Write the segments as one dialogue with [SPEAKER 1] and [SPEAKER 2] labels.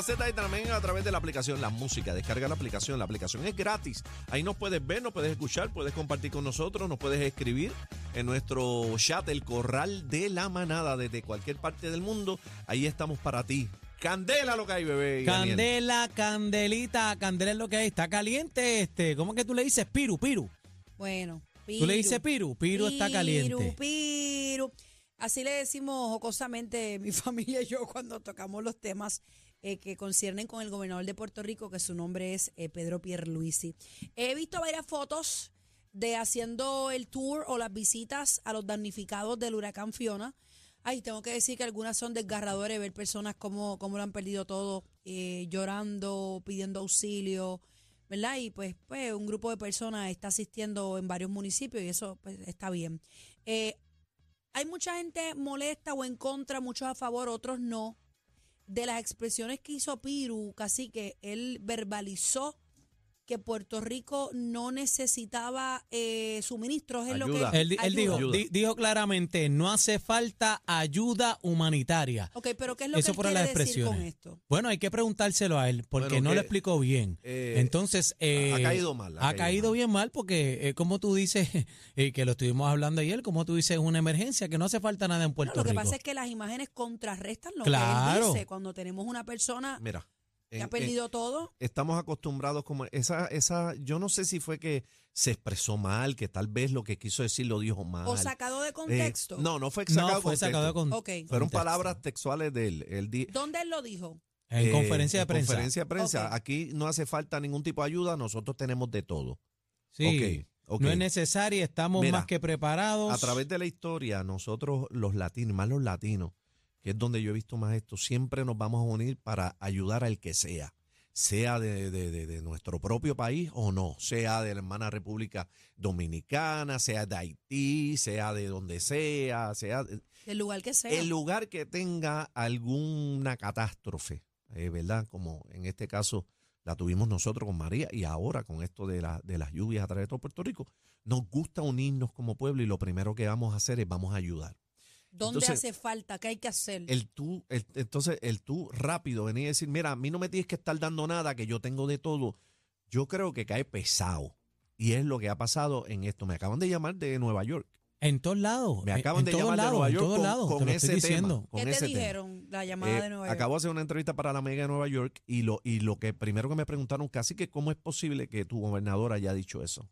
[SPEAKER 1] la Z y también a través de la aplicación La Música. Descarga la aplicación, la aplicación es gratis. Ahí nos puedes ver, nos puedes escuchar, puedes compartir con nosotros, nos puedes escribir en nuestro chat, el corral de la manada, desde cualquier parte del mundo. Ahí estamos para ti. Candela lo que hay, bebé. Daniel.
[SPEAKER 2] Candela, candelita, candela es lo que hay. Está caliente este. ¿Cómo que tú le dices? Piru, piru.
[SPEAKER 3] Bueno,
[SPEAKER 2] ¿Tú le dices piru? Piru está caliente.
[SPEAKER 3] Piru, piru. Así le decimos jocosamente mi familia y yo cuando tocamos los temas eh, que conciernen con el gobernador de Puerto Rico, que su nombre es eh, Pedro Pierluisi. He visto varias fotos de haciendo el tour o las visitas a los damnificados del huracán Fiona. Ay, tengo que decir que algunas son desgarradores ver personas como, como lo han perdido todo, eh, llorando, pidiendo auxilio, ¿verdad? Y pues, pues un grupo de personas está asistiendo en varios municipios y eso pues, está bien. Eh, hay mucha gente molesta o en contra, muchos a favor, otros no, de las expresiones que hizo Piru, casi que él verbalizó que Puerto Rico no necesitaba eh, suministros, es lo
[SPEAKER 1] Ayuda.
[SPEAKER 3] que
[SPEAKER 2] Él, él dijo, di- dijo claramente, no hace falta ayuda humanitaria.
[SPEAKER 3] Ok, pero ¿qué es lo
[SPEAKER 2] Eso
[SPEAKER 3] que él quiere
[SPEAKER 2] las
[SPEAKER 3] decir con
[SPEAKER 2] expresiones.
[SPEAKER 3] esto?
[SPEAKER 2] Bueno, hay que preguntárselo a él, porque
[SPEAKER 1] Bueno,
[SPEAKER 2] no
[SPEAKER 1] que,
[SPEAKER 2] lo explicó bien.
[SPEAKER 1] eh,
[SPEAKER 2] Entonces, eh,
[SPEAKER 1] ha caído mal, ha
[SPEAKER 2] Ha,
[SPEAKER 1] caído
[SPEAKER 2] caído
[SPEAKER 1] mal.
[SPEAKER 2] bien mal porque, eh, como tú dices, eh, que lo estuvimos hablando ayer, como tú dices, es una emergencia, que no hace falta nada en
[SPEAKER 3] No,
[SPEAKER 2] Puerto
[SPEAKER 3] lo que
[SPEAKER 2] Rico.
[SPEAKER 3] pasa es que las imágenes contrarrestan lo que él dice. Cuando tenemos una persona
[SPEAKER 1] Mira. En-
[SPEAKER 3] ha
[SPEAKER 1] en-
[SPEAKER 3] perdido todo,
[SPEAKER 1] estamos acostumbrados como esa esa yo no sé si fue que se expresó mal que tal vez lo que quiso decir lo dijo mal
[SPEAKER 3] o sacado de
[SPEAKER 1] Eh,
[SPEAKER 3] contexto.
[SPEAKER 1] no no fue
[SPEAKER 2] no,
[SPEAKER 1] sacado de
[SPEAKER 2] fue sacado de
[SPEAKER 1] contexto. fueron
[SPEAKER 2] contexto.
[SPEAKER 1] palabras textuales de él él di-
[SPEAKER 3] ¿Dónde él lo dijo?
[SPEAKER 2] En
[SPEAKER 1] eh,
[SPEAKER 2] conferencia de
[SPEAKER 1] en
[SPEAKER 2] prensa.
[SPEAKER 1] conferencia de prensa aquí no hace falta ningún tipo de ayuda nosotros tenemos de todo
[SPEAKER 2] Sí, no es necesaria, estamos
[SPEAKER 1] Mira,
[SPEAKER 2] más que preparados.
[SPEAKER 1] a través de la historia nosotros los latinos más los latinos que es donde yo he visto más esto siempre nos vamos a unir para ayudar al que sea sea de, de- de- de nuestro propio país o no, sea de la hermana República Dominicana, sea de Haití, sea de donde sea, sea de-
[SPEAKER 3] Del lugar que sea.
[SPEAKER 1] el lugar que tenga alguna catástrofe, eh, ¿verdad? Como en este caso la tuvimos nosotros con María y ahora con esto de, la- de las lluvias a través de todo Puerto Rico, nos gusta unirnos como pueblo y lo primero que vamos a hacer es vamos a ayudar.
[SPEAKER 3] ¿Dónde
[SPEAKER 1] entonces,
[SPEAKER 3] hace falta? ¿Qué hay que hacer?
[SPEAKER 1] El tú, el- entonces el tú rápido venir y decir, mira, a mí no me tienes que estar dando nada, que yo tengo de todo, yo creo que cae pesado. Y es lo que ha pasado en esto. Me acaban de llamar de Nueva York.
[SPEAKER 2] En todos lados.
[SPEAKER 1] Me acaban
[SPEAKER 2] en
[SPEAKER 1] de llamar de Nueva
[SPEAKER 2] en
[SPEAKER 1] York
[SPEAKER 2] todos
[SPEAKER 1] con,
[SPEAKER 2] lados,
[SPEAKER 1] con
[SPEAKER 2] te
[SPEAKER 1] ese tema.
[SPEAKER 2] diciendo.
[SPEAKER 1] con
[SPEAKER 3] ¿Qué te
[SPEAKER 1] ese tema.
[SPEAKER 3] dijeron? La llamada
[SPEAKER 1] Eh,
[SPEAKER 3] de Nueva York.
[SPEAKER 1] Acabo de hacer una entrevista para la Mega de Nueva York y lo, y lo que primero que me preguntaron casi que cómo es posible que tu gobernador haya dicho eso.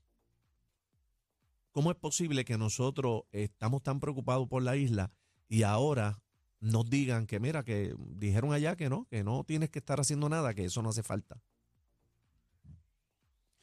[SPEAKER 1] ¿Cómo es posible que nosotros estamos tan preocupados por la isla y ahora nos digan que mira, que dijeron allá que no, que no tienes que estar haciendo nada, que eso no hace falta?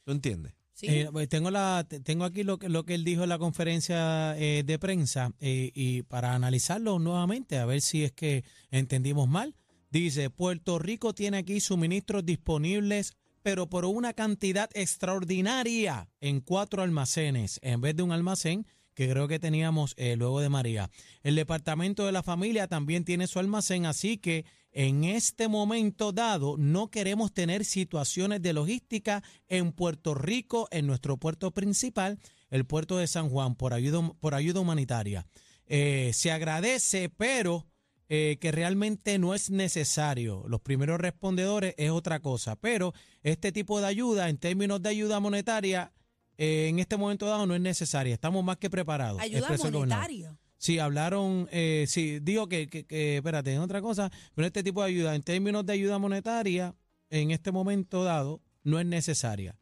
[SPEAKER 1] ¿Tú entiendes?
[SPEAKER 3] Sí.
[SPEAKER 2] Eh, pues tengo la te- tengo aquí lo que lo que él dijo en la conferencia eh, de prensa eh, y para analizarlo nuevamente a ver si es que entendimos mal dice Puerto Rico tiene aquí suministros disponibles pero por una cantidad extraordinaria en cuatro almacenes en vez de un almacén que creo que teníamos eh, luego de María. El Departamento de la Familia también tiene su almacén, así que en este momento dado no queremos tener situaciones de logística en Puerto Rico, en nuestro puerto principal, el puerto de San Juan, por ayuda, por ayuda humanitaria. Eh, se agradece, pero eh, que realmente no es necesario. Los primeros respondedores es otra cosa, pero este tipo de ayuda, en términos de ayuda monetaria, eh, en este momento dado no es necesaria. Estamos más que preparados.
[SPEAKER 3] Ayuda monetaria.
[SPEAKER 2] Sí, hablaron, eh, sí, digo que, que, que, espérate, en otra cosa, pero este tipo de ayuda, en términos de ayuda monetaria, en este momento dado, no es necesaria.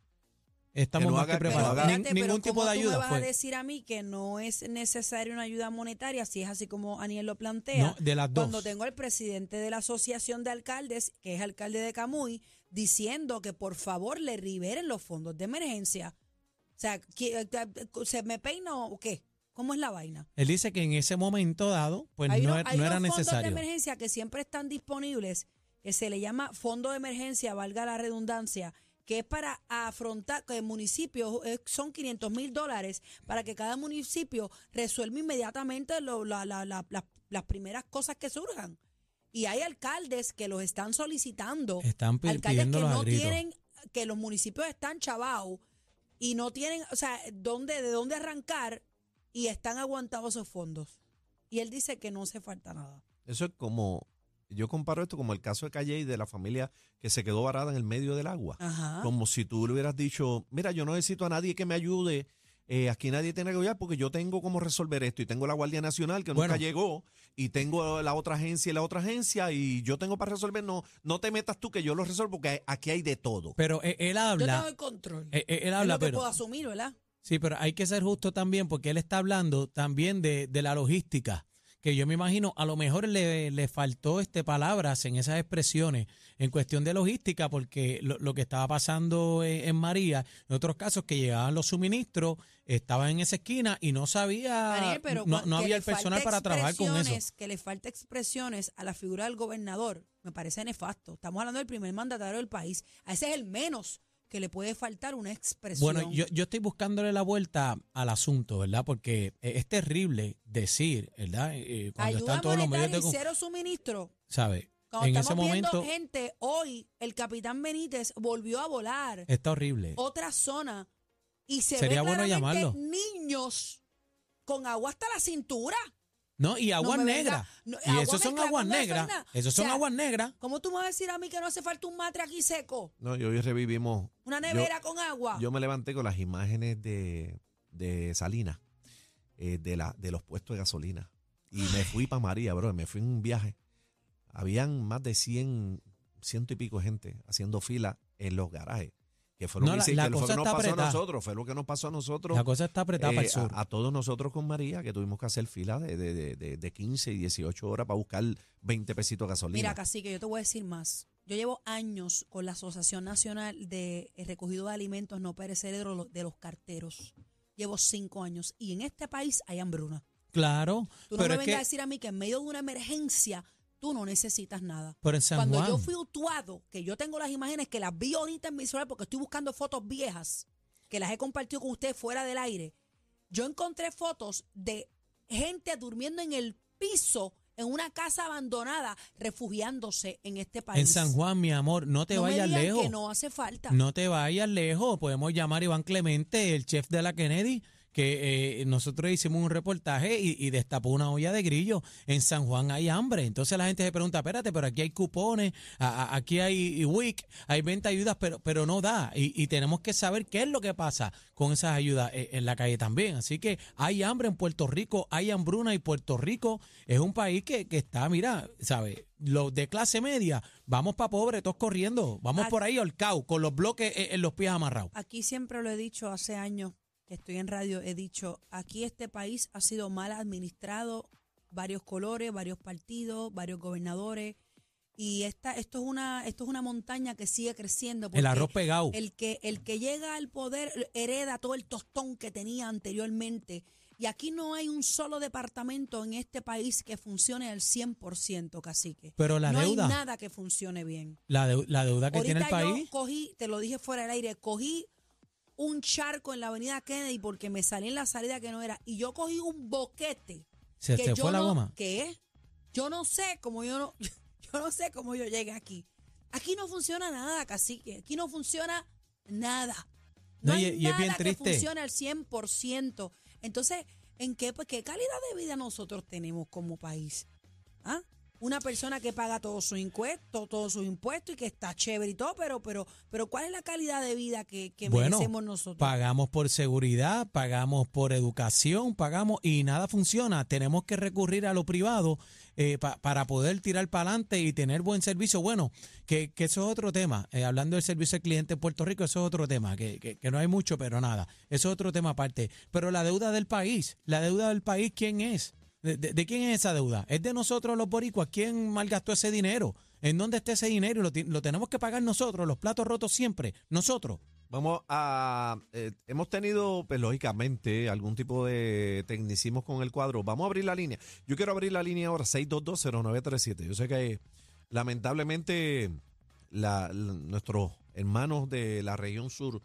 [SPEAKER 2] Estamos
[SPEAKER 1] Que no
[SPEAKER 2] más
[SPEAKER 1] haga-
[SPEAKER 2] que preparados. Nin- ningún tipo
[SPEAKER 3] ¿cómo
[SPEAKER 2] de
[SPEAKER 3] tú
[SPEAKER 2] ayuda
[SPEAKER 3] me vas
[SPEAKER 2] fue.
[SPEAKER 3] a decir a mí que no es necesaria una ayuda monetaria si es así como Aniel lo plantea?
[SPEAKER 2] No, de las dos.
[SPEAKER 3] Cuando tengo al presidente de la Asociación de Alcaldes, que es alcalde de Camuy, diciendo que por favor le liberen los fondos de emergencia. O sea, ¿qui- ¿se me peina o qué? ¿Cómo es la vaina?
[SPEAKER 2] Él dice que en ese momento dado, pues
[SPEAKER 3] hay
[SPEAKER 2] no, era-
[SPEAKER 3] hay
[SPEAKER 2] no era
[SPEAKER 3] unos fondos de
[SPEAKER 2] necesario.
[SPEAKER 3] emergencia que siempre están disponibles, que se le llama fondo de emergencia, valga la redundancia, que es para afrontar que el municipio eh, son 500 mil dólares para que cada municipio resuelva inmediatamente lo- la- la- la- la- las primeras cosas que surjan. Y hay alcaldes que los están solicitando.
[SPEAKER 2] Están
[SPEAKER 3] alcaldes que no
[SPEAKER 2] gritos.
[SPEAKER 3] tienen, que los municipios están chavados y no tienen, o sea, dónde, de dónde arrancar y están aguantados esos fondos. Y él dice que no hace falta nada.
[SPEAKER 1] Eso es como yo comparo esto como el caso de Calle y de la familia que se quedó varada en el medio del agua.
[SPEAKER 3] Ajá.
[SPEAKER 1] Como si tú le hubieras dicho, mira, yo no necesito a nadie que me ayude, eh, aquí nadie tiene que ayudar porque yo tengo cómo resolver esto y tengo la Guardia Nacional que
[SPEAKER 2] Bueno.
[SPEAKER 1] nunca llegó y tengo la otra agencia y la otra agencia y yo tengo para resolver, no, no te metas tú que yo lo resuelvo porque aquí hay de todo.
[SPEAKER 2] Pero él, él
[SPEAKER 3] Yo tengo
[SPEAKER 2] habla,
[SPEAKER 3] el control.
[SPEAKER 2] él, él
[SPEAKER 3] es
[SPEAKER 2] habla,
[SPEAKER 3] lo que
[SPEAKER 2] pero
[SPEAKER 3] puedo asumir, ¿verdad?
[SPEAKER 2] sí, pero hay que ser justo también porque él está hablando también de, de la logística, que yo me imagino a lo mejor le, le faltó este palabras en esas expresiones en cuestión de logística porque lo, lo que estaba pasando en, en María, en otros casos que llegaban los suministros, estaban en esa esquina y no sabía,
[SPEAKER 3] Daniel, pero
[SPEAKER 2] no, no había el personal para trabajar con eso.
[SPEAKER 3] Que le falta expresiones a la figura del gobernador, me parece nefasto. Estamos hablando del primer mandatario del país. A ese es el menos que le puede faltar una expresión.
[SPEAKER 2] Bueno, yo, yo estoy buscándole la vuelta al asunto, ¿verdad? Porque eh, es terrible decir, ¿verdad? Eh, cuando
[SPEAKER 3] Ayuda
[SPEAKER 2] están todos los medios de...
[SPEAKER 3] y cero suministro.
[SPEAKER 2] ¿Sabe?
[SPEAKER 3] Cuando
[SPEAKER 2] En
[SPEAKER 3] estamos
[SPEAKER 2] ese
[SPEAKER 3] viendo
[SPEAKER 2] momento
[SPEAKER 3] gente, hoy el capitán Benítez volvió a volar
[SPEAKER 2] está horrible.
[SPEAKER 3] otra zona y se
[SPEAKER 2] Sería
[SPEAKER 3] ve
[SPEAKER 2] bueno llamarlo.
[SPEAKER 3] niños con agua hasta la cintura.
[SPEAKER 2] No, y aguas
[SPEAKER 3] me
[SPEAKER 2] negras.
[SPEAKER 3] no,
[SPEAKER 2] y
[SPEAKER 3] agua
[SPEAKER 2] esos son aguas negras. Esos son
[SPEAKER 3] O sea,
[SPEAKER 2] aguas negras.
[SPEAKER 3] ¿Cómo tú me vas a decir a mí que no hace falta un matre aquí seco?
[SPEAKER 1] No, y hoy revivimos.
[SPEAKER 3] Una
[SPEAKER 1] yo-
[SPEAKER 3] nevera con agua.
[SPEAKER 1] Yo me levanté con las imágenes de, de Salinas, eh, de, la, de los puestos de gasolina. Y me fui para María, bro. Me fui en un viaje. Habían más de 100, ciento y pico de gente haciendo fila en los garajes. Que fue lo
[SPEAKER 2] No,
[SPEAKER 1] que,
[SPEAKER 2] la-
[SPEAKER 1] fue
[SPEAKER 2] cosa
[SPEAKER 1] nos
[SPEAKER 2] está
[SPEAKER 1] pasó
[SPEAKER 2] apretada.
[SPEAKER 1] a nosotros. Fue lo que nos pasó a nosotros.
[SPEAKER 2] La cosa está apretada
[SPEAKER 1] eh,
[SPEAKER 2] para el sur.
[SPEAKER 1] a, a todos nosotros con María, que tuvimos que hacer fila de, de, de, de- de 15 y 18 horas para buscar 20 pesitos de gasolina.
[SPEAKER 3] Mira, Cacique, yo te voy a decir más. Yo llevo años con la Asociación Nacional de Recogido de Alimentos No Perecederos de los Carteros. Llevo cinco años y en este país hay hambruna.
[SPEAKER 2] claro.
[SPEAKER 3] Tú no
[SPEAKER 2] pero
[SPEAKER 3] me vengas
[SPEAKER 2] que
[SPEAKER 3] a decir a mí que en medio de una emergencia tú no necesitas nada.
[SPEAKER 2] pero en San
[SPEAKER 3] Cuando
[SPEAKER 2] Juan.
[SPEAKER 3] yo fui utuado, que yo tengo las imágenes que las vi ahorita en mi celular porque estoy buscando fotos viejas, que las he compartido con ustedes fuera del aire, yo encontré fotos de gente durmiendo en el piso en una casa abandonada, refugiándose en este país.
[SPEAKER 2] en San Juan, mi amor, no te
[SPEAKER 3] no me
[SPEAKER 2] vayas
[SPEAKER 3] digan
[SPEAKER 2] lejos.
[SPEAKER 3] que no hace falta.
[SPEAKER 2] No te vayas lejos. Podemos llamar a Iván Clemente, el chef de la Kennedy, que eh, nosotros hicimos un reportaje y, y destapó una olla de grillo. En San Juan hay hambre. Entonces la gente se pregunta, espérate, pero aquí hay cupones, a- a- aquí hay WIC, hay venta de ayudas, pero, pero no da. Y, y tenemos que saber qué es lo que pasa con esas ayudas eh, en la calle también. Así que hay hambre en Puerto Rico, hay hambruna y Puerto Rico es un país que, que está, mira, ¿sabes? Los de clase media, vamos para pobre, todos corriendo, vamos por ahí holcao, con los bloques eh, en los pies amarrados.
[SPEAKER 3] Aquí siempre lo he dicho hace años que estoy en radio, he dicho, aquí este país ha sido mal administrado, varios colores, varios partidos, varios gobernadores. Y esta, esto es una, esto es una montaña que sigue creciendo.
[SPEAKER 2] El arroz pegado.
[SPEAKER 3] El que, el que llega al poder hereda todo el tostón que tenía anteriormente. Y aquí no hay un solo departamento en este país que funcione al 100%, cacique.
[SPEAKER 2] Pero la
[SPEAKER 3] no
[SPEAKER 2] deuda,
[SPEAKER 3] hay nada que funcione bien.
[SPEAKER 2] la, deu- la deuda que tiene el país.
[SPEAKER 3] yo cogí, te lo dije fuera del aire, cogí un charco en la avenida Kennedy porque me salí en la salida que no era. Y yo cogí un boquete.
[SPEAKER 2] Se
[SPEAKER 3] que
[SPEAKER 2] te
[SPEAKER 3] yo
[SPEAKER 2] fue la
[SPEAKER 3] no-
[SPEAKER 2] goma.
[SPEAKER 3] ¿Qué? Yo no sé cómo yo no, yo no sé cómo yo llegué aquí. Aquí no funciona nada, cacique. Aquí no funciona nada. No,
[SPEAKER 2] No, y-
[SPEAKER 3] hay
[SPEAKER 2] y es bien
[SPEAKER 3] nada que
[SPEAKER 2] triste.
[SPEAKER 3] funcione al 100%. Entonces, ¿en qué, pues, qué calidad de vida nosotros tenemos como país? ¿Ah? Una persona que paga todos sus impuestos, todos sus impuestos y que está chévere y todo, pero, pero, pero ¿cuál es la calidad de vida que, que
[SPEAKER 2] Bueno,
[SPEAKER 3] merecemos nosotros?
[SPEAKER 2] Pagamos por seguridad, pagamos por educación, pagamos y nada funciona. Tenemos que recurrir a lo privado eh, pa- para poder tirar para adelante y tener buen servicio. Bueno, que, que eso es otro tema. Eh, hablando del servicio al cliente en Puerto Rico, eso es otro tema, que, que- que no hay mucho, pero nada. Eso es otro tema aparte. Pero la deuda del país, la deuda del país, ¿quién es? ¿De, quién es esa deuda? ¿Es de nosotros los boricuas? ¿Quién malgastó ese dinero? ¿En dónde está ese dinero? Lo, lo tenemos que pagar nosotros, los platos rotos siempre, nosotros.
[SPEAKER 1] Vamos a. eh, hemos tenido, pues lógicamente, algún tipo de tecnicismo con el cuadro. Vamos a abrir la línea. Yo quiero abrir la línea ahora, 6220937. Yo sé que lamentablemente la- la- nuestros hermanos de la región sur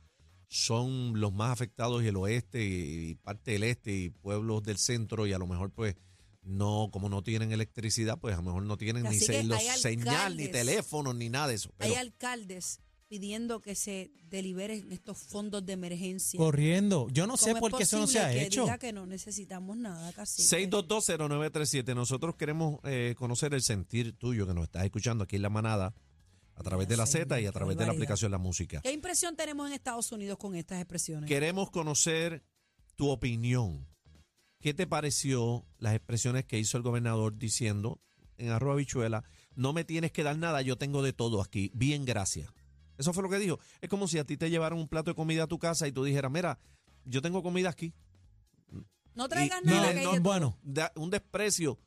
[SPEAKER 1] son los más afectados y el oeste y parte del este y pueblos del centro y a lo mejor pues no, como no tienen electricidad, pues a lo mejor no tienen ni se- los señal, ni teléfonos, ni nada de eso. Pero,
[SPEAKER 3] Hay alcaldes pidiendo que se deliberen estos fondos de emergencia.
[SPEAKER 2] Corriendo. Yo no sé
[SPEAKER 3] ¿Cómo
[SPEAKER 2] por qué eso no se ha
[SPEAKER 3] que
[SPEAKER 2] hecho.
[SPEAKER 3] diga que no necesitamos nada, casi.
[SPEAKER 1] 6220937. Nosotros queremos eh, conocer el sentir tuyo que nos estás escuchando aquí en La Manada a través de la Z y a través de la aplicación La Música.
[SPEAKER 3] ¿Qué impresión tenemos en Estados Unidos con estas expresiones?
[SPEAKER 1] Queremos conocer tu opinión. ¿Qué te pareció las expresiones que hizo el gobernador diciendo en arroba bichuela, no me tienes que dar nada, yo tengo de todo aquí, bien gracias? Eso fue lo que dijo. Es como si a ti te llevaran un plato de comida a tu casa y tú dijeras, mira, yo tengo comida aquí.
[SPEAKER 3] No traigas
[SPEAKER 1] Y-
[SPEAKER 3] nada.
[SPEAKER 1] y
[SPEAKER 3] que
[SPEAKER 2] no, bueno.
[SPEAKER 1] Da- un desprecio.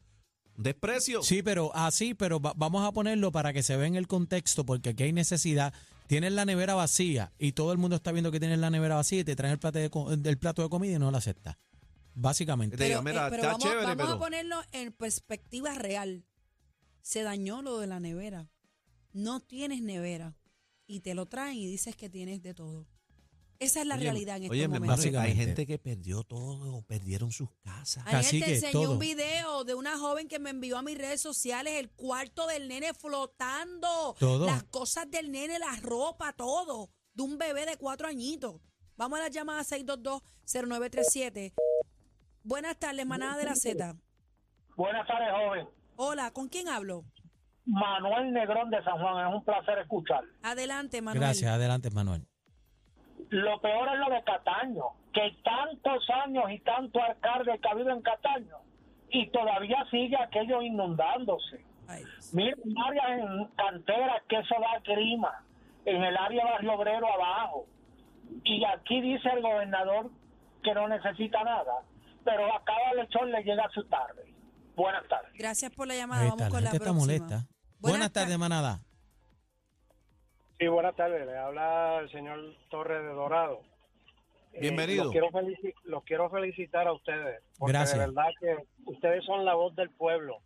[SPEAKER 1] Un desprecio.
[SPEAKER 2] Sí, pero así, pero va- vamos a ponerlo para que se vea en el contexto, porque aquí hay necesidad. Tienes la nevera vacía y todo el mundo está viendo que tienes la nevera vacía y te traen el plato de, el plato de comida y no lo aceptas. Básicamente.
[SPEAKER 3] Pero,
[SPEAKER 1] mira,
[SPEAKER 3] eh, pero
[SPEAKER 1] está
[SPEAKER 3] vamos,
[SPEAKER 1] chévere,
[SPEAKER 3] vamos
[SPEAKER 1] pero
[SPEAKER 3] a ponerlo en perspectiva real. Se dañó lo de la nevera. No tienes nevera. Y te lo traen y dices que tienes de todo. Esa es la
[SPEAKER 1] Oye,
[SPEAKER 3] realidad en
[SPEAKER 1] oye,
[SPEAKER 3] momentos.
[SPEAKER 1] hermano, hay gente que perdió todo, perdieron sus casas.
[SPEAKER 3] Ayer te enseñé
[SPEAKER 2] todo.
[SPEAKER 3] un video de una joven que me envió a mis redes sociales el cuarto del nene flotando.
[SPEAKER 2] Todo.
[SPEAKER 3] Las cosas del nene, la ropa, todo. De un bebé de cuatro añitos. Vamos a la llamada 622-0937. Buenas tardes, manada de la Z.
[SPEAKER 4] Buenas tardes, joven.
[SPEAKER 3] Hola, ¿con quién hablo?
[SPEAKER 4] Manuel Negrón de San Juan, es un placer escuchar.
[SPEAKER 3] Adelante, Manuel.
[SPEAKER 2] Gracias, adelante, Manuel.
[SPEAKER 4] Lo peor es lo de Cataño, que tantos años y tanto alcalde que ha habido en Cataño y todavía sigue aquello inundándose.
[SPEAKER 3] Ay, Dios.
[SPEAKER 4] Miren áreas en canteras que eso da clima, en el área Barrio Obrero abajo. Y aquí dice el gobernador que no necesita nada, pero a cada lechón le llega su tarde. Buenas tardes.
[SPEAKER 3] Gracias por la llamada. Vamos
[SPEAKER 2] está,
[SPEAKER 3] con
[SPEAKER 2] la
[SPEAKER 3] la
[SPEAKER 2] gente está
[SPEAKER 3] próxima.
[SPEAKER 2] molesta. Buenas, tardes,
[SPEAKER 3] tar-
[SPEAKER 2] manada.
[SPEAKER 5] Sí, buenas tardes. Le habla el señor Torres de Dorado. Eh,
[SPEAKER 1] Bienvenido.
[SPEAKER 5] los, quiero felici- los quiero felicitar a ustedes. Porque
[SPEAKER 2] Gracias.
[SPEAKER 5] de verdad que ustedes son la voz del pueblo.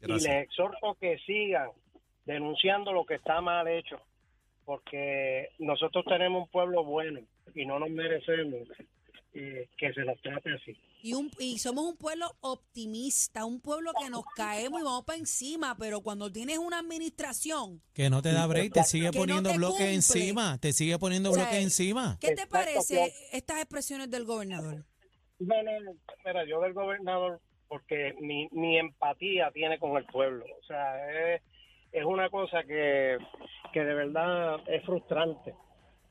[SPEAKER 5] Y
[SPEAKER 1] Gracias.
[SPEAKER 5] les exhorto que sigan denunciando lo que está mal hecho. Porque nosotros tenemos un pueblo bueno y no nos merecemos eh, que se nos trate así.
[SPEAKER 3] Y, un, y somos un pueblo optimista, un pueblo que nos caemos y vamos para encima, pero cuando tienes una administración,
[SPEAKER 2] Que no te da break, te sigue
[SPEAKER 3] no
[SPEAKER 2] poniendo
[SPEAKER 3] te
[SPEAKER 2] bloques encima, te sigue poniendo
[SPEAKER 3] O sea,
[SPEAKER 2] bloques encima.
[SPEAKER 3] ¿qué te parece estas expresiones del gobernador?
[SPEAKER 5] No, no, no. Mira, yo del gobernador, porque mi, mi empatía tiene con el pueblo. O sea, es, es una cosa que, que de verdad es frustrante.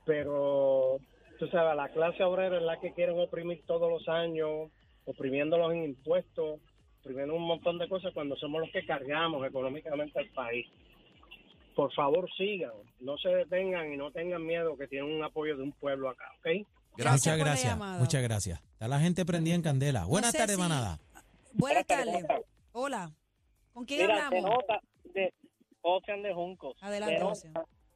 [SPEAKER 5] Pero, tú sabes, la clase obrera es la que quieren oprimir todos los años, oprimiéndolos en impuestos, oprimiendo un montón de cosas cuando somos los que cargamos económicamente al país. Por favor, sigan, no se detengan y no tengan miedo que tienen un apoyo de un pueblo acá, ¿ok?
[SPEAKER 3] Gracias
[SPEAKER 2] muchas gracias, muchas gracias. Está la gente prendida en candela. Buenas
[SPEAKER 3] sé
[SPEAKER 2] tardes,
[SPEAKER 3] si-
[SPEAKER 2] manada.
[SPEAKER 3] Buenas tardes. Hola. ¿Con quién
[SPEAKER 6] Mira, se
[SPEAKER 3] hablamos?
[SPEAKER 6] nota de Ocean de Juncos.
[SPEAKER 3] Adelante, Ocean.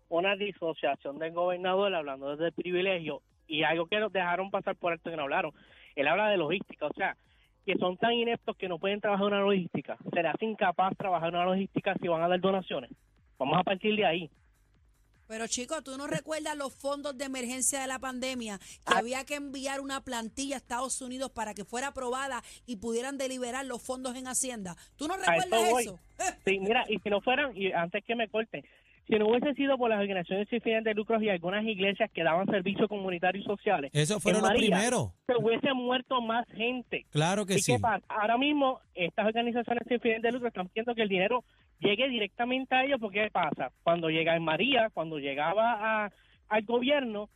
[SPEAKER 6] Una disociación del gobernador hablando desde el privilegio y algo que nos dejaron pasar por alto que no hablaron. Él habla de logística, o sea, que son tan ineptos que no pueden trabajar una logística. Será incapaz trabajar una logística si van a dar donaciones. Vamos a partir de ahí.
[SPEAKER 3] Pero chicos, ¿tú no recuerdas los fondos de emergencia de la pandemia? Que
[SPEAKER 6] Ah.
[SPEAKER 3] había que enviar una plantilla a Estados Unidos para que fuera aprobada y pudieran deliberar los fondos en Hacienda. ¿Tú no recuerdas
[SPEAKER 6] eso
[SPEAKER 3] eso?
[SPEAKER 6] Sí, mira, y si no fueran, y antes que me corten, si no hubiese sido por las organizaciones sin fines de lucro y algunas iglesias que daban servicios comunitarios y sociales,
[SPEAKER 2] Esos fueron los
[SPEAKER 6] María
[SPEAKER 2] primeros.
[SPEAKER 6] se hubiese muerto más gente.
[SPEAKER 2] Claro que
[SPEAKER 6] ¿Y
[SPEAKER 2] sí.
[SPEAKER 6] qué pasa? Ahora mismo estas organizaciones sin fines de lucro están pidiendo que el dinero llegue directamente a ellos porque ¿qué pasa? Cuando llega en María, cuando llegaba a- al gobierno,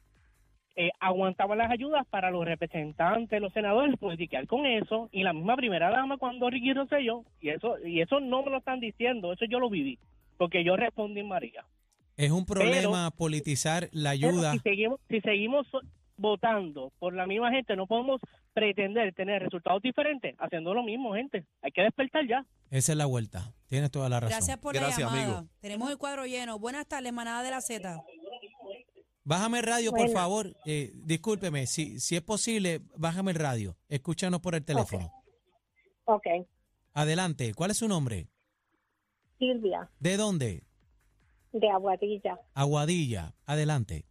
[SPEAKER 6] eh, aguantaban las ayudas para los representantes, los senadores, politiquear con eso, y la misma primera dama cuando Ricky Rosselló, y eso, y eso no me lo están diciendo, eso yo lo viví, porque yo respondí en María.
[SPEAKER 2] Es un problema politizar la ayuda.
[SPEAKER 6] si seguimos, si seguimos votando por la misma gente, no podemos pretender tener resultados diferentes haciendo lo mismo, gente. Hay que despertar ya.
[SPEAKER 2] Esa es la vuelta. Tienes toda la razón.
[SPEAKER 3] Gracias por
[SPEAKER 1] Gracias,
[SPEAKER 3] la llamada.
[SPEAKER 1] amigo.
[SPEAKER 3] Tenemos el cuadro lleno. Buenas tardes, manada de la Z.
[SPEAKER 2] Bájame el radio, por favor. Eh, discúlpeme, si, si es posible, bájame el radio. Escúchanos por el teléfono.
[SPEAKER 7] Ok,
[SPEAKER 2] Adelante. ¿Cuál es su nombre?
[SPEAKER 7] Silvia,
[SPEAKER 2] ¿De dónde?
[SPEAKER 7] de Aguadilla.
[SPEAKER 2] Aguadilla. Adelante.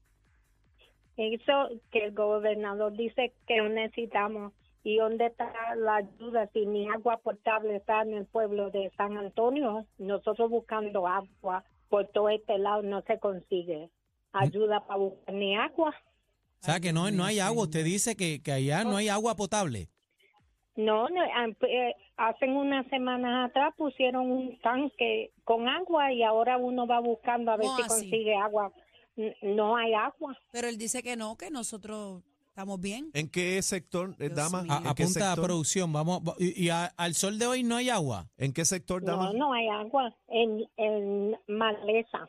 [SPEAKER 7] Eso que el gobernador dice que necesitamos. ¿Y dónde está la ayuda si ni agua potable está en el pueblo de San Antonio? Nosotros buscando agua por todo este lado no se consigue.
[SPEAKER 8] ayuda para buscar ni agua.
[SPEAKER 2] O sea, que no, no hay agua. Usted dice que, que allá no hay agua potable.
[SPEAKER 8] No, no eh, hacen unas semanas atrás pusieron un tanque con agua y ahora uno va buscando a ver
[SPEAKER 3] ¿Cómo
[SPEAKER 8] si
[SPEAKER 3] así?
[SPEAKER 8] consigue agua. No hay agua.
[SPEAKER 3] Pero él dice que no, que nosotros estamos bien.
[SPEAKER 1] ¿En qué sector, eh, dama?
[SPEAKER 2] A-
[SPEAKER 1] ¿En qué
[SPEAKER 2] apunta a
[SPEAKER 1] sector?
[SPEAKER 2] producción. Vamos, va- y, y a- al sol de hoy no hay agua.
[SPEAKER 1] ¿En qué sector, dama?
[SPEAKER 8] No, no hay agua. En, en Maleza,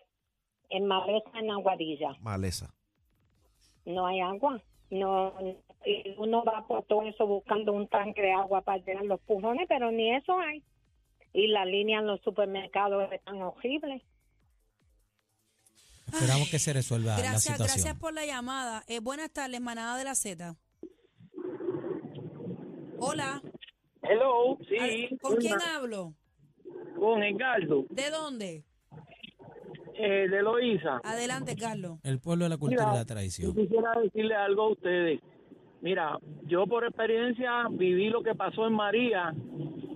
[SPEAKER 8] en Maleza, en Aguadilla,
[SPEAKER 1] Maleza.
[SPEAKER 8] no hay agua. No, y uno va por todo eso buscando un tanque de agua para llenar los pujones, pero ni eso hay. Y la línea en los supermercados es tan horrible.
[SPEAKER 2] Esperamos que se resuelva la
[SPEAKER 3] Gracias,
[SPEAKER 2] situación.
[SPEAKER 3] gracias por la llamada. Eh, buenas tardes, manada de la Z. Hola.
[SPEAKER 9] Hello,
[SPEAKER 3] Al- ¿Con quién hablo?
[SPEAKER 9] con Edgardo,
[SPEAKER 3] ¿De dónde?
[SPEAKER 9] eh, de Loíza.
[SPEAKER 3] Adelante, Carlos.
[SPEAKER 2] El pueblo de la cultura y la tradición.
[SPEAKER 9] Yo quisiera decirle algo a ustedes. Mira, yo por experiencia viví lo que pasó en María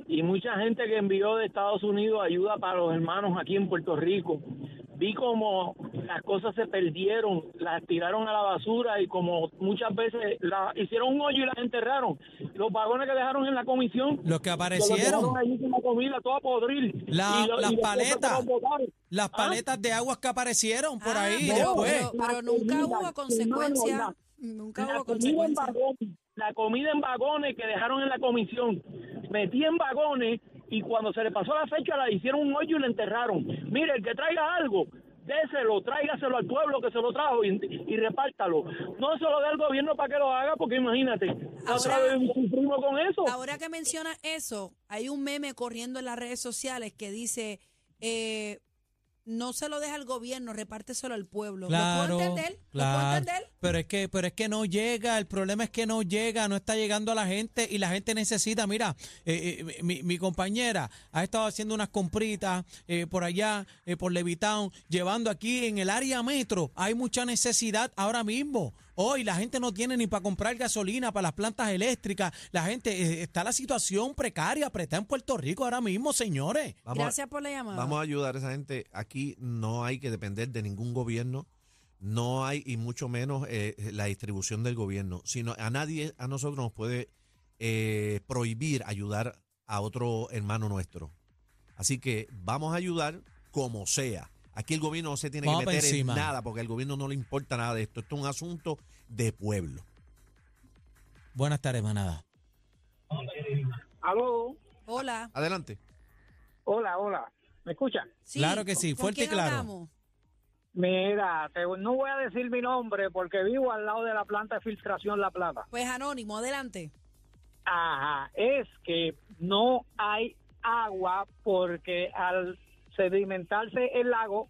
[SPEAKER 9] y mucha gente que envió de Estados Unidos ayuda para los hermanos aquí en Puerto Rico. Vi como las cosas se perdieron, las tiraron a la basura y como muchas veces la, hicieron un hoyo y las enterraron. Los vagones que dejaron en la comisión
[SPEAKER 2] Los que
[SPEAKER 9] los
[SPEAKER 2] aparecieron,
[SPEAKER 9] allí con la comida toda podril.
[SPEAKER 2] La-
[SPEAKER 9] Y lo- y
[SPEAKER 2] las paletas.
[SPEAKER 9] los
[SPEAKER 2] las
[SPEAKER 9] Ah.
[SPEAKER 2] paletas de aguas que aparecieron por
[SPEAKER 3] Ah,
[SPEAKER 2] ahí después.
[SPEAKER 3] pero- pero nunca hubo consecuencia. Nunca
[SPEAKER 9] la
[SPEAKER 3] hubo
[SPEAKER 9] comida en vagones, la comida en vagones que dejaron en la comisión, metí en vagones y cuando se le pasó la fecha la hicieron un hoyo y la enterraron. Mire, el que traiga algo, déselo, tráigaselo al pueblo que se lo trajo y, y repártalo. No se lo dé al gobierno para que lo haga, porque imagínate, otra
[SPEAKER 3] Ahora-
[SPEAKER 9] sufrimos con eso.
[SPEAKER 3] Ahora que mencionas eso, hay un meme corriendo en las redes sociales que dice, eh, no se lo deja al gobierno, repárteselo al pueblo.
[SPEAKER 2] Claro,
[SPEAKER 3] ¿Lo puedo entender? ¿Lo puedo
[SPEAKER 2] claro.
[SPEAKER 3] entender?
[SPEAKER 2] Pero es que, pero es que no llega. El problema es que no llega, no está llegando a la gente y la gente necesita. Mira, eh, eh, mi, mi compañera ha estado haciendo unas compritas eh, por allá, eh, por Levitown, llevando aquí en el área metro. Hay mucha necesidad ahora mismo. Hoy la gente no tiene ni para comprar gasolina para las plantas eléctricas. La gente eh, está la situación precaria, apretada en Puerto Rico ahora mismo, señores.
[SPEAKER 1] Vamos a-
[SPEAKER 3] Gracias por la llamada.
[SPEAKER 1] Vamos a ayudar a esa gente. Aquí no hay que depender de ningún gobierno. No hay, y mucho menos eh, la distribución del gobierno. Sino a nadie, a nosotros nos puede eh, prohibir ayudar a otro hermano nuestro. Así que vamos a ayudar como sea. Aquí el gobierno no se tiene
[SPEAKER 2] Vamos
[SPEAKER 1] que meter en nada porque al gobierno no le importa nada de esto. Esto es un asunto de pueblo.
[SPEAKER 2] Buenas tardes, manada.
[SPEAKER 9] Aló,
[SPEAKER 3] Hola.
[SPEAKER 1] Adelante.
[SPEAKER 9] hola, hola, ¿me escucha?
[SPEAKER 3] Sí,
[SPEAKER 2] Claro que sí,
[SPEAKER 3] ¿con
[SPEAKER 2] fuerte y claro.
[SPEAKER 3] hablamos?
[SPEAKER 9] Mira, te- no voy a decir mi nombre porque vivo al lado de la planta de filtración La Plata.
[SPEAKER 3] Pues Anónimo, adelante.
[SPEAKER 9] Ajá, es que no hay agua porque al sedimentarse el lago,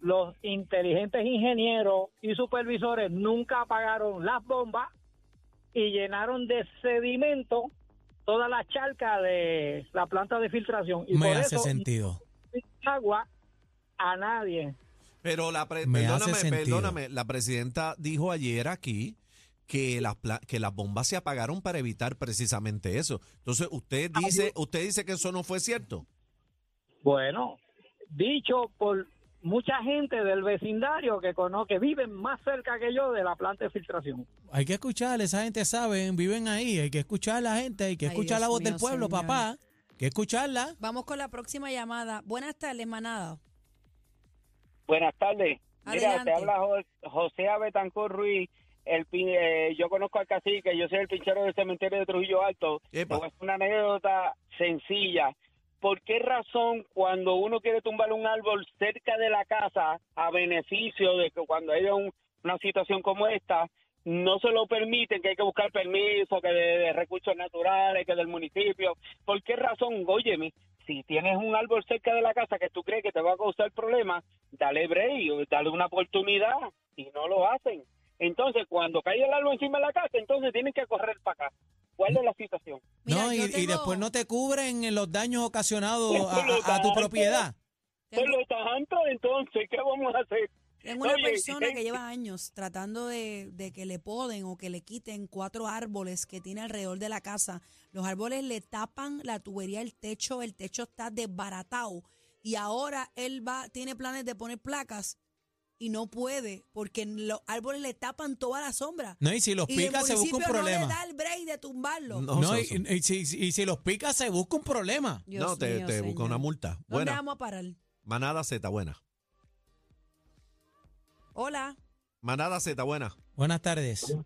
[SPEAKER 9] los inteligentes ingenieros y supervisores nunca apagaron las bombas y llenaron de sedimento toda la charca de la planta de filtración. Y
[SPEAKER 2] Me
[SPEAKER 9] por
[SPEAKER 2] hace
[SPEAKER 9] eso
[SPEAKER 2] sentido.
[SPEAKER 9] no hay agua a nadie.
[SPEAKER 1] Pero la pre-
[SPEAKER 2] Me
[SPEAKER 1] perdóname,
[SPEAKER 2] hace
[SPEAKER 1] perdóname, la presidenta dijo ayer aquí que las pla- que las bombas se apagaron para evitar precisamente eso. Entonces, usted dice, usted dice que eso no fue cierto.
[SPEAKER 9] Bueno, dicho por mucha gente del vecindario que conoce, que viven más cerca que yo de la planta de filtración.
[SPEAKER 2] Hay que escuchar, esa gente sabe, viven ahí, hay que escuchar a la gente, hay que
[SPEAKER 3] Ay,
[SPEAKER 2] escuchar la voz del pueblo,
[SPEAKER 3] señor.
[SPEAKER 2] papá. Hay que escucharla.
[SPEAKER 3] Vamos con la próxima llamada. Buenas tardes, manada.
[SPEAKER 10] Buenas tardes. Mira,
[SPEAKER 3] Adelante.
[SPEAKER 10] te habla Jo- José Abetancor Ruiz. El, pin- eh, yo conozco al cacique, yo soy el pinchero del cementerio de Trujillo Alto. Hacer una anécdota sencilla. ¿Por qué razón cuando uno quiere tumbar un árbol cerca de la casa a beneficio de que cuando haya un- una situación como esta, no se lo permiten, que hay que buscar permiso, que de, de recursos naturales, que del municipio? ¿Por qué razón? Óyeme, si tienes un árbol cerca de la casa que tú crees que te va a causar problemas, dale break, dale una oportunidad y no lo hacen. Entonces, cuando cae el árbol encima de la casa, entonces tienen que correr para acá. ¿Cuál es la situación?
[SPEAKER 3] Mira,
[SPEAKER 2] no, y, después no te cubren los daños ocasionados a, tu propiedad.
[SPEAKER 10] Por lo tanto, entonces, ¿qué vamos a hacer?
[SPEAKER 3] Tengo una
[SPEAKER 10] Oye,
[SPEAKER 3] persona que lleva años tratando de, de que le poden o que le quiten cuatro árboles que tiene alrededor de la casa. Los árboles le tapan la tubería, el techo, el techo está desbaratado. Y ahora él va, tiene planes de poner placas y no puede porque los árboles le tapan toda la sombra.
[SPEAKER 2] No, y si los
[SPEAKER 3] y
[SPEAKER 2] pica se busca un problema.
[SPEAKER 3] no le da el break de tumbarlo.
[SPEAKER 1] No,
[SPEAKER 2] y, y si, y si los pica se busca un problema.
[SPEAKER 3] Dios
[SPEAKER 1] no, te,
[SPEAKER 3] mío,
[SPEAKER 1] te busca una multa.
[SPEAKER 3] ¿Dónde
[SPEAKER 1] Buena.
[SPEAKER 3] vamos a parar?
[SPEAKER 1] Manada Z, buena.
[SPEAKER 3] Hola.
[SPEAKER 1] Manada Z, buena.
[SPEAKER 2] Buenas tardes.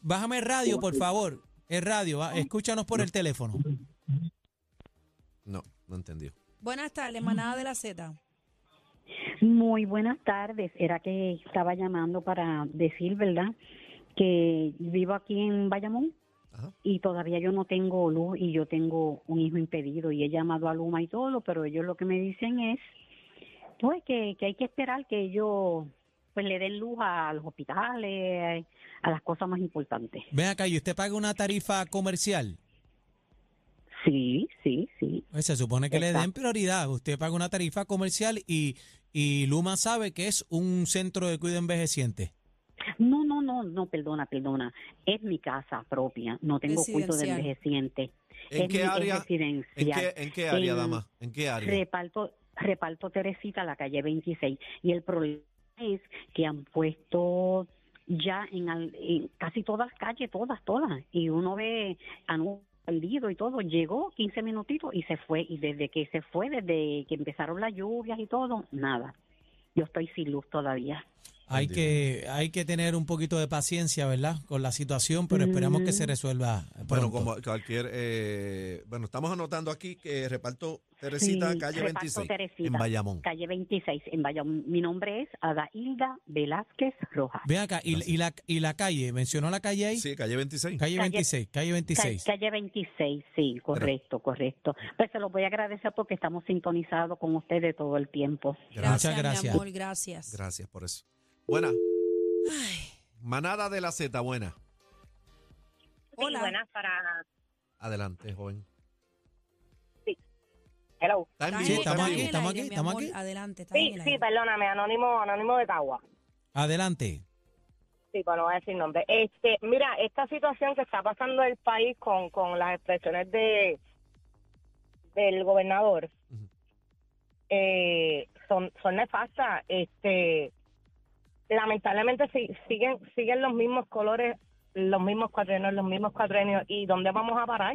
[SPEAKER 2] Bájame el radio, por favor. El radio, va, escúchanos por el teléfono.
[SPEAKER 1] No, no entendió.
[SPEAKER 3] Buenas tardes, manada de la Z.
[SPEAKER 11] Muy buenas tardes. Era que estaba llamando para decir, ¿verdad? Que vivo aquí en Bayamón
[SPEAKER 1] Ajá.
[SPEAKER 11] y todavía yo no tengo luz y yo tengo un hijo impedido y he llamado a Luma y todo, pero ellos lo que me dicen es, pues que, que hay que esperar que ellos pues le den luz a los hospitales, a las cosas más importantes.
[SPEAKER 2] Ven acá, ¿y usted paga una tarifa comercial?
[SPEAKER 11] Sí, sí, sí.
[SPEAKER 2] Pues se supone que le den prioridad. Usted paga una tarifa comercial y, y Luma sabe que es un centro de cuidado envejeciente.
[SPEAKER 11] No, no, no, no, perdona, perdona. Es mi casa propia, no tengo cuento de envejeciente.
[SPEAKER 1] ¿En
[SPEAKER 11] Es
[SPEAKER 1] qué
[SPEAKER 11] mi- es
[SPEAKER 1] área? ¿En
[SPEAKER 11] residencial.
[SPEAKER 1] qué, en qué área,
[SPEAKER 11] En
[SPEAKER 1] dama? ¿En qué área?
[SPEAKER 11] Reparto, reparto Teresita, la calle 26. Y el problema es que han puesto ya en, al- en casi todas las calles, todas, todas. Y uno ve anuncios perdido y todo. Llegó 15 minutitos y se fue. Y desde que se fue, desde que empezaron las lluvias y todo, nada. Yo estoy sin luz todavía.
[SPEAKER 2] Hay que, hay que tener un poquito de paciencia, ¿verdad? Con la situación, pero esperamos que se
[SPEAKER 11] Mm.
[SPEAKER 2] resuelva
[SPEAKER 1] Bueno, como cualquier. eh, bueno, estamos anotando aquí que reparto Teresita,
[SPEAKER 11] Sí,
[SPEAKER 1] calle
[SPEAKER 11] reparto
[SPEAKER 1] 26,
[SPEAKER 11] Teresita,
[SPEAKER 1] en Bayamón.
[SPEAKER 11] Calle 26, en Bayamón. Mi nombre es Adailda Velázquez Rojas.
[SPEAKER 2] Ven acá, y, y la, y la calle, ¿mencionó la calle ahí?
[SPEAKER 1] Sí, calle 26.
[SPEAKER 2] Calle
[SPEAKER 11] Calle-
[SPEAKER 2] 26, calle
[SPEAKER 11] Ca-
[SPEAKER 2] 26.
[SPEAKER 11] Calle 26, sí, correcto, correcto. Pues se lo voy a agradecer porque estamos sintonizados con ustedes todo el tiempo.
[SPEAKER 2] Muchas
[SPEAKER 3] mi
[SPEAKER 2] gracias.
[SPEAKER 3] amor, gracias.
[SPEAKER 1] Gracias por eso. Buena.
[SPEAKER 3] Ay,
[SPEAKER 1] Manada de la Z, buena.
[SPEAKER 3] hola.
[SPEAKER 8] buenas para...
[SPEAKER 1] Adelante, joven.
[SPEAKER 8] Hello.
[SPEAKER 1] Está en vivo, está
[SPEAKER 2] estamos
[SPEAKER 1] en
[SPEAKER 2] aquí,
[SPEAKER 1] vivo.
[SPEAKER 2] estamos aquí, estamos aquí.
[SPEAKER 3] Adelante, en
[SPEAKER 8] Sí,
[SPEAKER 3] el
[SPEAKER 8] sí,
[SPEAKER 3] aire.
[SPEAKER 8] perdóname, anónimo, anónimo de Cagua.
[SPEAKER 2] Adelante.
[SPEAKER 8] Sí, para no voy a decir nombre. Este, mira, esta situación que está pasando el país con, con las expresiones de del gobernador
[SPEAKER 1] Ujú.
[SPEAKER 8] eh, son son nefastas. Este, lamentablemente si- siguen siguen los mismos colores, los mismos cuatrenios, los mismos cuatrenios. ¿Y dónde vamos a parar?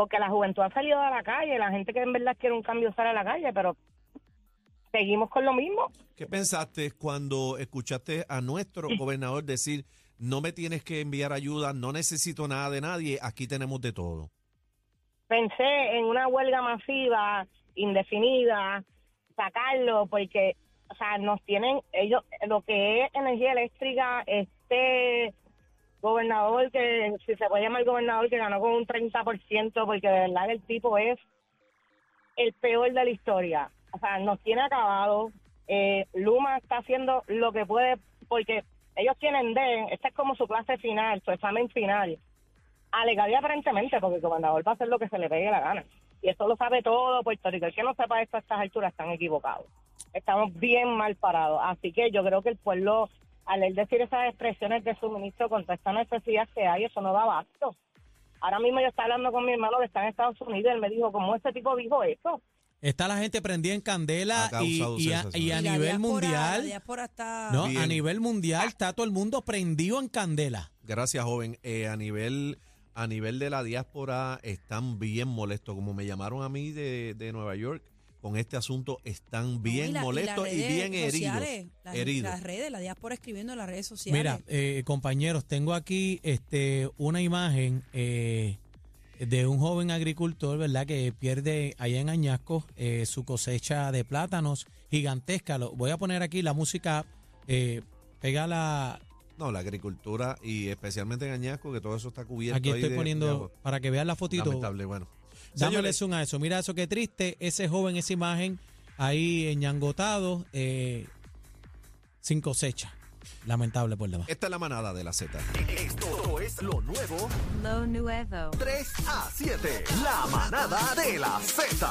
[SPEAKER 8] Porque la juventud ha salido a la calle, la gente que en verdad quiere un cambio sale a la calle, pero seguimos con lo mismo.
[SPEAKER 1] ¿Qué pensaste cuando escuchaste a nuestro gobernador decir, no me tienes que enviar ayuda, no necesito nada de nadie, aquí tenemos de todo?
[SPEAKER 8] pensé en una huelga masiva, indefinida, sacarlo, porque, o sea, nos tienen, ellos, lo que es energía eléctrica, este gobernador, que si se puede llamar gobernador, que ganó con un 30%, porque de verdad el tipo es el peor de la historia. O sea, nos tiene acabado. Eh, Luma está haciendo lo que puede, porque ellos tienen D, esta es como su clase final, su examen final alegaría aparentemente, porque el gobernador va a hacer lo que se le pegue la gana. Y esto lo sabe todo Puerto Rico. El que no sepa esto a estas alturas están equivocados. Estamos bien mal parados. Así que yo creo que el pueblo, al él decir esas expresiones de suministro contra esta necesidad que hay, eso no da abasto. Ahora mismo yo estaba hablando con mi hermano que está en Estados Unidos y él me dijo, ¿cómo este tipo dijo eso?
[SPEAKER 2] Está la gente prendida en candela y, a,
[SPEAKER 1] sensación.
[SPEAKER 2] y a
[SPEAKER 3] Y la
[SPEAKER 2] nivel
[SPEAKER 3] diáspora-
[SPEAKER 2] mundial,
[SPEAKER 3] está...
[SPEAKER 2] no, a nivel mundial está todo el mundo prendido en candela.
[SPEAKER 1] Gracias, joven. Eh, a nivel a nivel de la diáspora están bien molestos, como me llamaron a mí de, de Nueva York, con este asunto están
[SPEAKER 3] No,
[SPEAKER 1] bien
[SPEAKER 3] y la- y
[SPEAKER 1] molestos
[SPEAKER 3] las
[SPEAKER 1] y,
[SPEAKER 3] redes
[SPEAKER 1] bien
[SPEAKER 3] sociales,
[SPEAKER 1] heridos.
[SPEAKER 3] Las,
[SPEAKER 1] heridos.
[SPEAKER 3] las redes, la diáspora escribiendo en las redes sociales.
[SPEAKER 2] Mira, eh, compañeros, tengo aquí este una imagen eh, de un joven agricultor, ¿verdad? Que pierde allá en Añasco eh, su cosecha de plátanos gigantesca. Lo, voy a poner aquí la música, eh, pega la...
[SPEAKER 1] No, la agricultura y especialmente en Añasco, que todo eso está cubierto.
[SPEAKER 2] Aquí
[SPEAKER 1] ahí
[SPEAKER 2] estoy
[SPEAKER 1] de-
[SPEAKER 2] poniendo,
[SPEAKER 1] de
[SPEAKER 2] para que vean la fotito.
[SPEAKER 1] Lamentable, bueno.
[SPEAKER 2] Dámele
[SPEAKER 1] Señores,
[SPEAKER 2] zoom a eso. Mira eso, qué triste. Ese joven, esa imagen ahí enñangotado, eh, sin cosecha. Lamentable por demás.
[SPEAKER 1] esta es la manada de la Z.
[SPEAKER 12] Esto es lo nuevo
[SPEAKER 13] Lo nuevo.
[SPEAKER 12] 3 a 7. La manada de la Z.